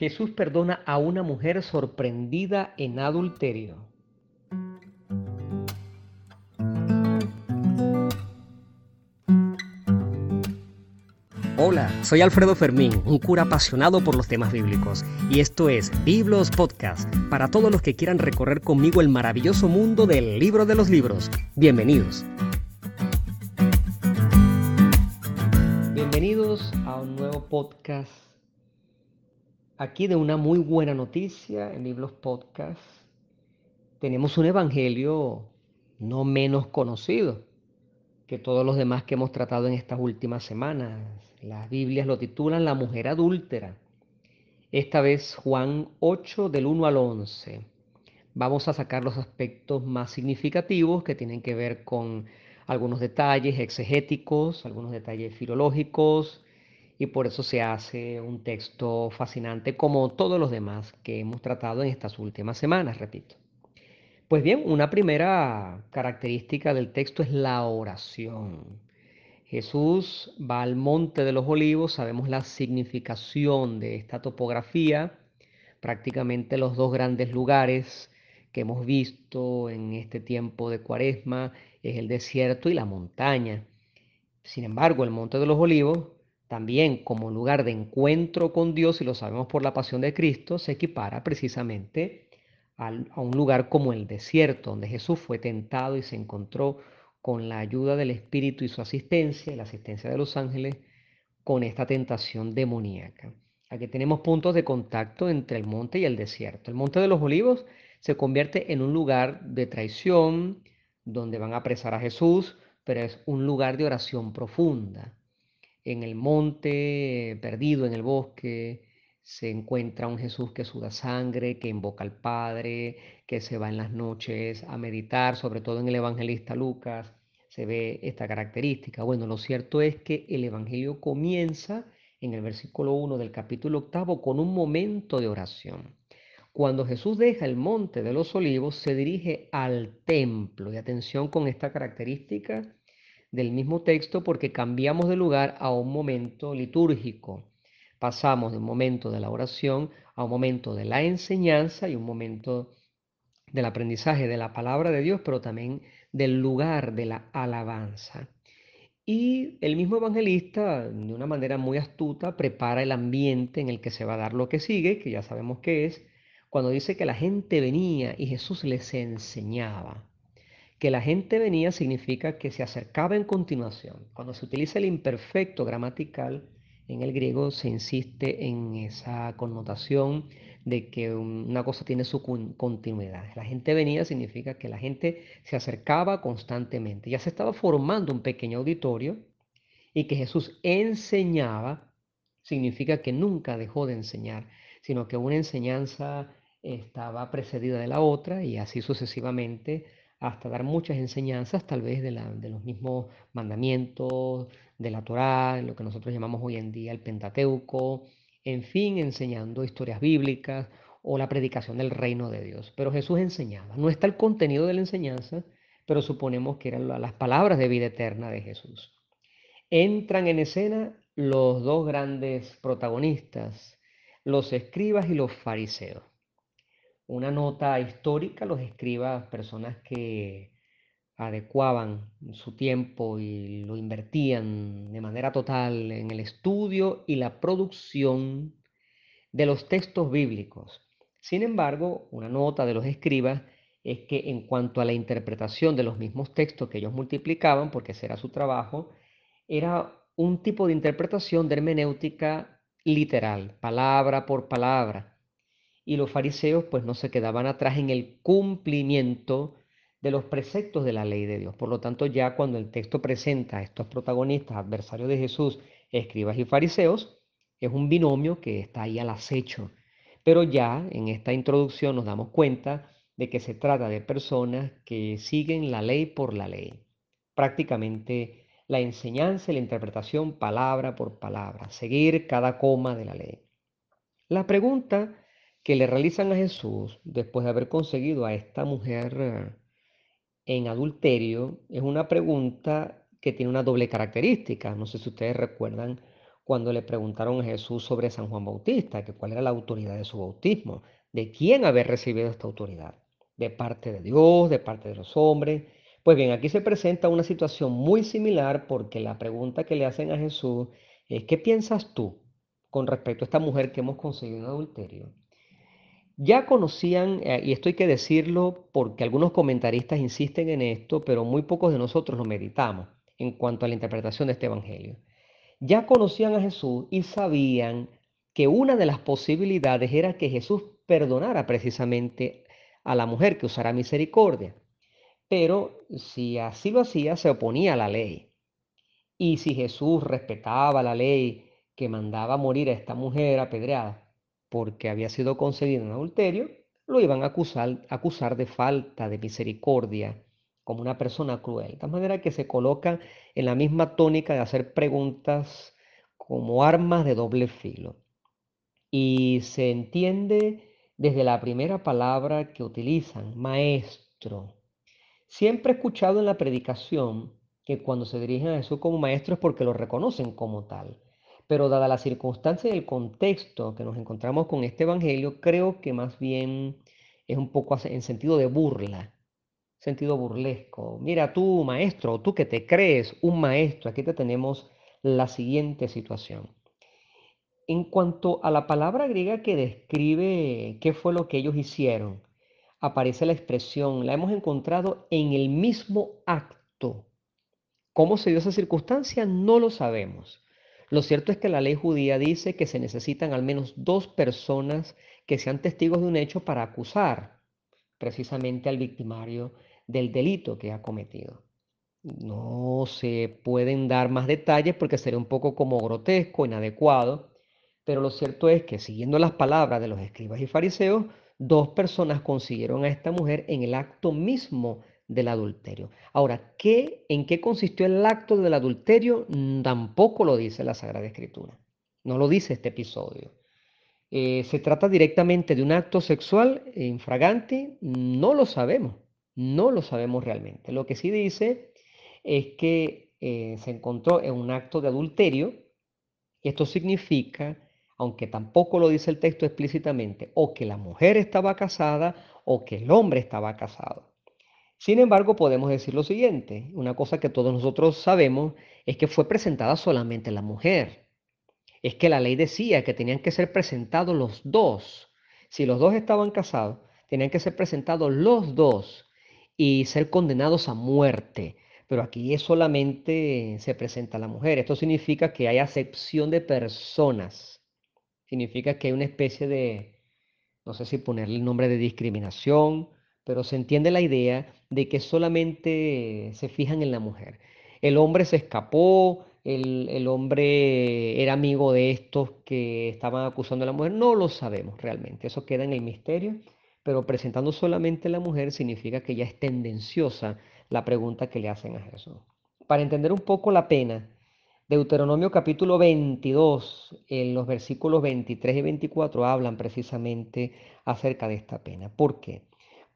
Jesús perdona a una mujer sorprendida en adulterio. Hola, soy Alfredo Fermín, un cura apasionado por los temas bíblicos, y esto es Biblos Podcast, para todos los que quieran recorrer conmigo el maravilloso mundo del libro de los libros. Bienvenidos. Bienvenidos a un nuevo podcast aquí de una muy buena noticia en Libros Podcast. Tenemos un evangelio no menos conocido que todos los demás que hemos tratado en estas últimas semanas. Las Biblias lo titulan La mujer adúltera. Esta vez Juan 8 del 1 al 11. Vamos a sacar los aspectos más significativos que tienen que ver con algunos detalles exegéticos, algunos detalles filológicos, y por eso se hace un texto fascinante como todos los demás que hemos tratado en estas últimas semanas, repito. Pues bien, una primera característica del texto es la oración. Jesús va al monte de los olivos, sabemos la significación de esta topografía, prácticamente los dos grandes lugares que hemos visto en este tiempo de cuaresma es el desierto y la montaña. Sin embargo, el monte de los olivos también como lugar de encuentro con Dios, y lo sabemos por la pasión de Cristo, se equipara precisamente a un lugar como el desierto, donde Jesús fue tentado y se encontró con la ayuda del Espíritu y su asistencia, y la asistencia de los ángeles, con esta tentación demoníaca. Aquí tenemos puntos de contacto entre el monte y el desierto. El monte de los olivos se convierte en un lugar de traición, donde van a apresar a Jesús, pero es un lugar de oración profunda en el monte, perdido en el bosque, se encuentra un Jesús que suda sangre, que invoca al Padre, que se va en las noches a meditar, sobre todo en el evangelista Lucas, se ve esta característica. Bueno, lo cierto es que el Evangelio comienza en el versículo 1 del capítulo octavo con un momento de oración. Cuando Jesús deja el monte de los olivos, se dirige al templo. Y atención con esta característica del mismo texto porque cambiamos de lugar a un momento litúrgico. Pasamos de un momento de la oración a un momento de la enseñanza y un momento del aprendizaje de la palabra de Dios, pero también del lugar de la alabanza. Y el mismo evangelista, de una manera muy astuta, prepara el ambiente en el que se va a dar lo que sigue, que ya sabemos qué es, cuando dice que la gente venía y Jesús les enseñaba. Que la gente venía significa que se acercaba en continuación. Cuando se utiliza el imperfecto gramatical, en el griego se insiste en esa connotación de que una cosa tiene su continuidad. La gente venía significa que la gente se acercaba constantemente. Ya se estaba formando un pequeño auditorio y que Jesús enseñaba significa que nunca dejó de enseñar, sino que una enseñanza estaba precedida de la otra y así sucesivamente hasta dar muchas enseñanzas, tal vez de, los mismos mandamientos, de la Torá, lo que nosotros llamamos hoy en día el Pentateuco, en fin, enseñando historias bíblicas o la predicación del reino de Dios. Pero Jesús enseñaba. No está el contenido de la enseñanza, pero suponemos que eran las palabras de vida eterna de Jesús. Entran en escena los dos grandes protagonistas, los escribas y los fariseos una nota histórica, los escribas, personas que adecuaban su tiempo y lo invertían de manera total en el estudio y la producción de los textos bíblicos. Sin embargo, una nota de los escribas es que en cuanto a la interpretación de los mismos textos que ellos multiplicaban, porque ese era su trabajo, era un tipo de interpretación de hermenéutica literal, palabra por palabra, y los fariseos pues no se quedaban atrás en el cumplimiento de los preceptos de la ley de Dios. Por lo tanto, ya cuando el texto presenta a estos protagonistas, adversarios de Jesús, escribas y fariseos, es un binomio que está ahí al acecho. Pero ya en esta introducción nos damos cuenta de que se trata de personas que siguen la ley por la ley. Prácticamente la enseñanza y la interpretación palabra por palabra, seguir cada coma de la ley. La pregunta que le realizan a Jesús después de haber conseguido a esta mujer eh, en adulterio es una pregunta que tiene una doble característica. No sé si ustedes recuerdan cuando le preguntaron a Jesús sobre San Juan Bautista, que cuál era la autoridad de su bautismo, de quién haber recibido esta autoridad, de parte de Dios, de parte de los hombres. Pues bien, aquí se presenta una situación muy similar porque la pregunta que le hacen a Jesús es, ¿qué piensas tú con respecto a esta mujer que hemos conseguido en adulterio? Ya conocían, eh, y esto hay que decirlo porque algunos comentaristas insisten en esto, pero muy pocos de nosotros lo meditamos en cuanto a la interpretación de este Evangelio ya conocían a Jesús y sabían que una de las posibilidades era que Jesús perdonara precisamente a la mujer que usara misericordia. Pero si así lo hacía, se oponía a la ley. Y si Jesús respetaba la ley que mandaba morir a esta mujer apedreada porque había sido concedido en adulterio, lo iban a acusar, acusar de falta de misericordia como una persona cruel. De manera que se coloca en la misma tónica de hacer preguntas como armas de doble filo. Y se entiende desde la primera palabra que utilizan, maestro. Siempre he escuchado en la predicación que cuando se dirigen a Jesús como maestro es porque lo reconocen como tal. Pero dada la circunstancia y el contexto que nos encontramos con este Evangelio, creo que más bien es un poco en sentido de burla sentido burlesco. Mira tú, maestro, tú que te crees un maestro, aquí te tenemos la siguiente situación. En cuanto a la palabra griega que describe qué fue lo que ellos hicieron, aparece la expresión, la hemos encontrado en el mismo acto. ¿Cómo se dio esa circunstancia? No lo sabemos. Lo cierto es que la ley judía dice que se necesitan al menos dos personas que sean testigos de un hecho para acusar precisamente al victimario del delito que ha cometido. No se pueden dar más detalles porque sería un poco como grotesco, inadecuado, pero lo cierto es que siguiendo las palabras de los escribas y fariseos, dos personas consiguieron a esta mujer en el acto mismo del adulterio. Ahora, ¿qué, ¿en qué consistió el acto del adulterio? Mm, tampoco lo dice la Sagrada Escritura. No lo dice este episodio. Eh, ¿Se trata directamente de un acto sexual infragante? No lo sabemos. No lo sabemos realmente. Lo que sí dice es que eh, se encontró en un acto de adulterio. Esto significa, aunque tampoco lo dice el texto explícitamente, o que la mujer estaba casada o que el hombre estaba casado. Sin embargo, podemos decir lo siguiente, una cosa que todos nosotros sabemos es que fue presentada solamente la mujer. Es que la ley decía que tenían que ser presentados los dos. Si los dos estaban casados, tenían que ser presentados los dos y ser condenados a muerte. Pero aquí solamente se presenta la mujer. Esto significa que hay acepción de personas. Significa que hay una especie de, no sé si ponerle el nombre de discriminación, pero se entiende la idea de que solamente se fijan en la mujer. El hombre se escapó, el, hombre era amigo de estos que estaban acusando a la mujer, no lo sabemos realmente, eso queda en el misterio pero presentando solamente la mujer significa que ya es tendenciosa la pregunta que le hacen a Jesús. Para entender un poco la pena, Deuteronomio capítulo 22, en los versículos 23 y 24 hablan precisamente acerca de esta pena. ¿Por qué?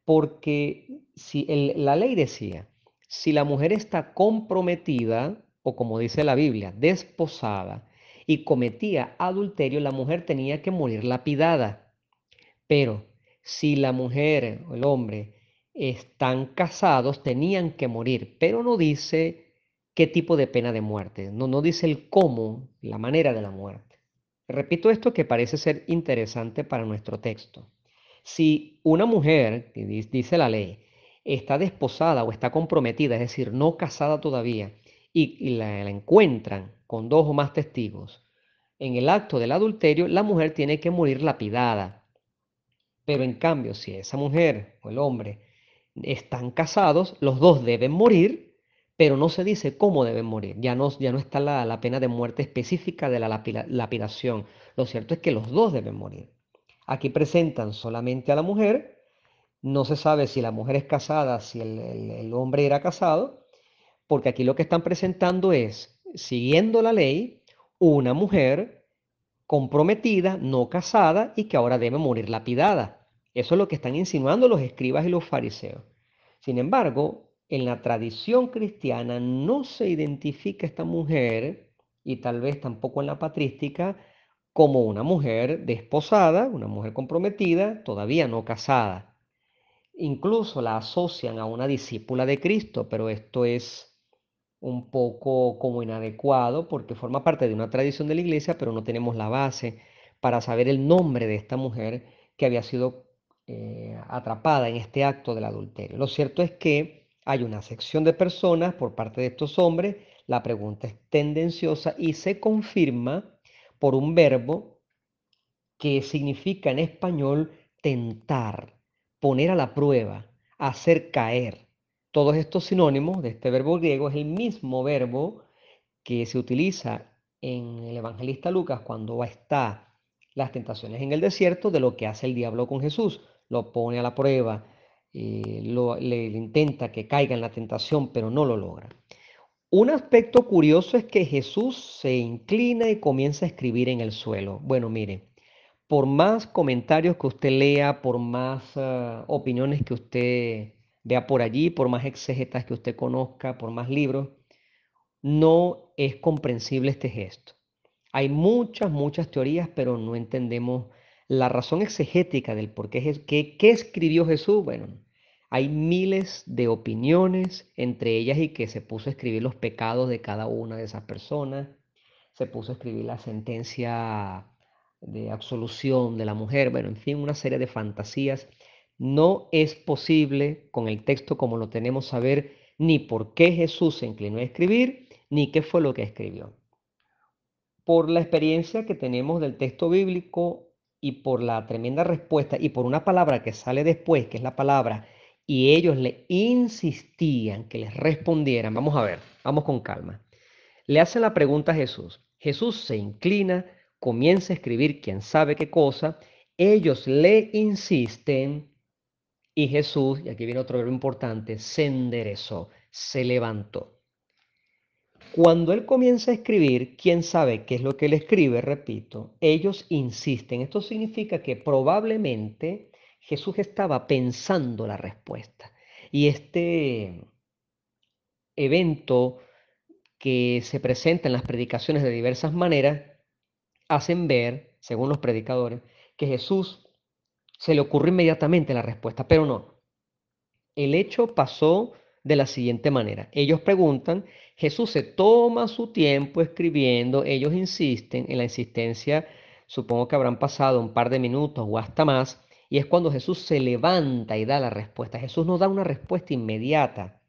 Porque si la ley decía, si la mujer está comprometida, o como dice la Biblia, desposada, y cometía adulterio, la mujer tenía que morir lapidada. Pero si la mujer o el hombre están casados, tenían que morir, pero no dice qué tipo de pena de muerte, no, no dice el cómo, la manera de la muerte. Repito esto que parece ser interesante para nuestro texto. Si una mujer, dice la ley, está desposada o está comprometida, es decir, no casada todavía, y, la, la encuentran con dos o más testigos en el acto del adulterio, la mujer tiene que morir lapidada, pero en cambio, si esa mujer o el hombre están casados, los dos deben morir, pero no se dice cómo deben morir. Ya no, ya no está la, la pena de muerte específica de la lapidación. Lo cierto es que los dos deben morir. Aquí presentan solamente a la mujer. No se sabe si la mujer es casada, si el, el hombre era casado, porque aquí lo que están presentando es, siguiendo la ley, una mujer comprometida, no casada y que ahora debe morir lapidada. Eso es lo que están insinuando los escribas y los fariseos. Sin embargo, en la tradición cristiana no se identifica esta mujer y tal vez tampoco en la patrística como una mujer desposada, una mujer comprometida, todavía no casada. Incluso la asocian a una discípula de Cristo, pero esto es un poco como inadecuado porque forma parte de una tradición de la iglesia, pero no tenemos la base para saber el nombre de esta mujer que había sido eh, atrapada en este acto del adulterio. Lo cierto es que hay una sección de personas por parte de estos hombres, la pregunta es tendenciosa y se confirma por un verbo que significa en español tentar, poner a la prueba, hacer caer. Todos estos sinónimos de este verbo griego es el mismo verbo que se utiliza en el evangelista Lucas cuando está las tentaciones en el desierto de lo que hace el diablo con Jesús. Lo pone a la prueba, eh, le, intenta que caiga en la tentación, pero no lo logra. Un aspecto curioso es que Jesús se inclina y comienza a escribir en el suelo. Bueno, mire, por más comentarios que usted lea, por más ah, opiniones que usted vea por allí, por más exegetas que usted conozca, por más libros, no es comprensible este gesto. Hay muchas, muchas teorías, pero no entendemos la razón exegética del por qué, qué, qué escribió Jesús. Bueno, hay miles de opiniones entre ellas y que se puso a escribir los pecados de cada una de esas personas, se puso a escribir la sentencia de absolución de la mujer, bueno, en fin, una serie de fantasías. No es posible con el texto como lo tenemos saber ni por qué Jesús se inclinó a escribir, ni qué fue lo que escribió. Por la experiencia que tenemos del texto bíblico y por la tremenda respuesta y por una palabra que sale después, que es la palabra, y ellos le insistían que les respondieran, vamos a ver, vamos con calma. Le hacen la pregunta a Jesús. Jesús se inclina, comienza a escribir quién sabe qué cosa, ellos le insisten y Jesús, y aquí viene otro verbo importante, se enderezó, se levantó. Cuando él comienza a escribir, quién sabe qué es lo que él escribe, repito, ellos insisten. Esto significa que probablemente Jesús estaba pensando la respuesta. Y este evento que se presenta en las predicaciones de diversas maneras, hacen ver, según los predicadores, que Jesús se le ocurrió inmediatamente la respuesta, pero no. El hecho pasó de la siguiente manera. Ellos preguntan, Jesús se toma su tiempo escribiendo, ellos insisten en la insistencia, supongo que habrán pasado un par de minutos o hasta más, y es cuando Jesús se levanta y da la respuesta. Jesús no da una respuesta inmediata.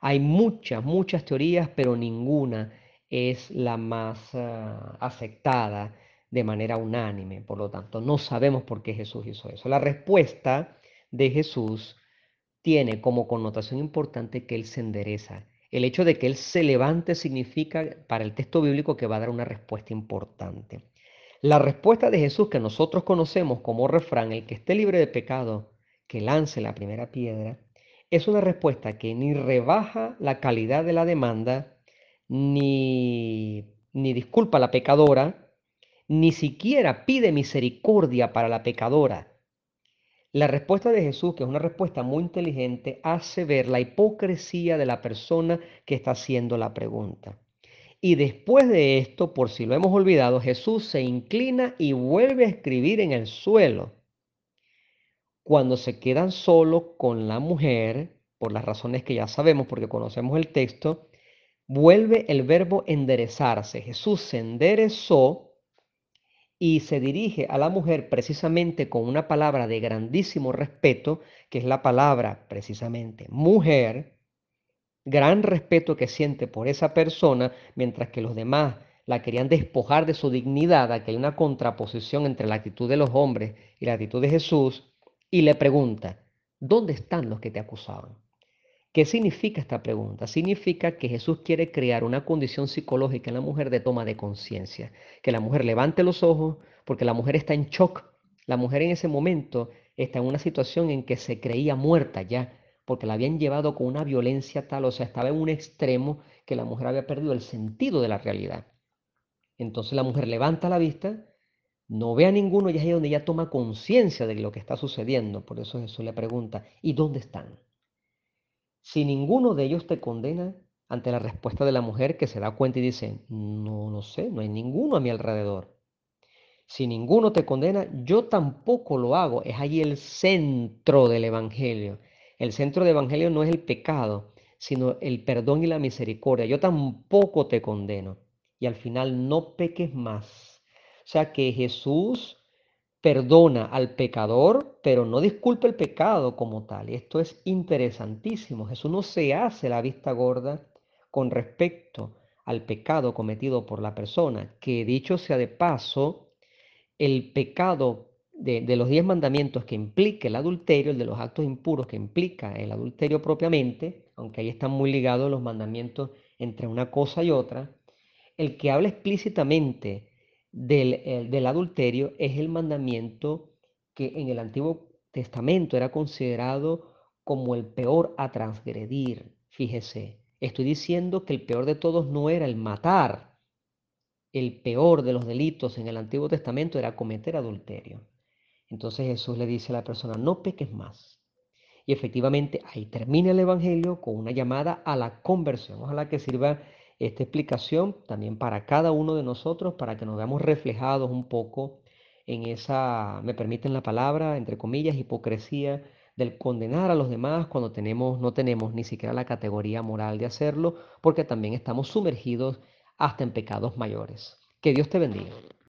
Hay muchas, muchas teorías, pero ninguna es la más ah, aceptada de manera unánime. Por lo tanto, no sabemos por qué Jesús hizo eso. La respuesta de Jesús tiene como connotación importante que Él se endereza. El hecho de que Él se levante significa para el texto bíblico que va a dar una respuesta importante. La respuesta de Jesús que nosotros conocemos como refrán, el que esté libre de pecado, que lance la primera piedra, es una respuesta que ni rebaja la calidad de la demanda, ni, ni disculpa a la pecadora, ni siquiera pide misericordia para la pecadora, la respuesta de Jesús, que es una respuesta muy inteligente, hace ver la hipocresía de la persona que está haciendo la pregunta. Y después de esto, por si lo hemos olvidado, Jesús se inclina y vuelve a escribir en el suelo. Cuando se quedan solo con la mujer, por las razones que ya sabemos porque conocemos el texto, vuelve el verbo enderezarse. Jesús se enderezó y se dirige a la mujer precisamente con una palabra de grandísimo respeto, que es la palabra precisamente mujer, gran respeto que siente por esa persona, mientras que los demás la querían despojar de su dignidad, aquí hay una contraposición entre la actitud de los hombres y la actitud de Jesús, y le pregunta, ¿dónde están los que te acusaban? ¿Qué significa esta pregunta? Significa que Jesús quiere crear una condición psicológica en la mujer de toma de conciencia, que la mujer levante los ojos porque la mujer está en shock. La mujer en ese momento está en una situación en que se creía muerta ya, porque la habían llevado con una violencia tal, o sea, estaba en un extremo que la mujer había perdido el sentido de la realidad. Entonces la mujer levanta la vista, no ve a ninguno y es ahí donde ella toma conciencia de lo que está sucediendo. Por eso Jesús le pregunta, ¿y dónde están? Si ninguno de ellos te condena, ante la respuesta de la mujer que se da cuenta y dice, no, no sé, no hay ninguno a mi alrededor. Si ninguno te condena, yo tampoco lo hago. Es allí el centro del Evangelio. El centro del Evangelio no es el pecado, sino el perdón y la misericordia. Yo tampoco te condeno. Y al final no peques más. O sea que Jesús perdona al pecador, pero no disculpa el pecado como tal. Y esto es interesantísimo. Jesús no se hace la vista gorda con respecto al pecado cometido por la persona, que dicho sea de paso, el pecado de, los diez mandamientos que implica el adulterio, el de los actos impuros que implica el adulterio propiamente, aunque ahí están muy ligados los mandamientos entre una cosa y otra, el que habla explícitamente del, del adulterio es el mandamiento que en el Antiguo Testamento era considerado como el peor a transgredir. Fíjese, estoy diciendo que el peor de todos no era el matar, el peor de los delitos en el Antiguo Testamento era cometer adulterio. Entonces Jesús le dice a la persona, no peques más. Y efectivamente ahí termina el Evangelio con una llamada a la conversión. Ojalá que sirva esta explicación también para cada uno de nosotros, para que nos veamos reflejados un poco en esa, me permiten la palabra, entre comillas, hipocresía del condenar a los demás cuando tenemos, no tenemos ni siquiera la categoría moral de hacerlo, porque también estamos sumergidos hasta en pecados mayores. Que Dios te bendiga.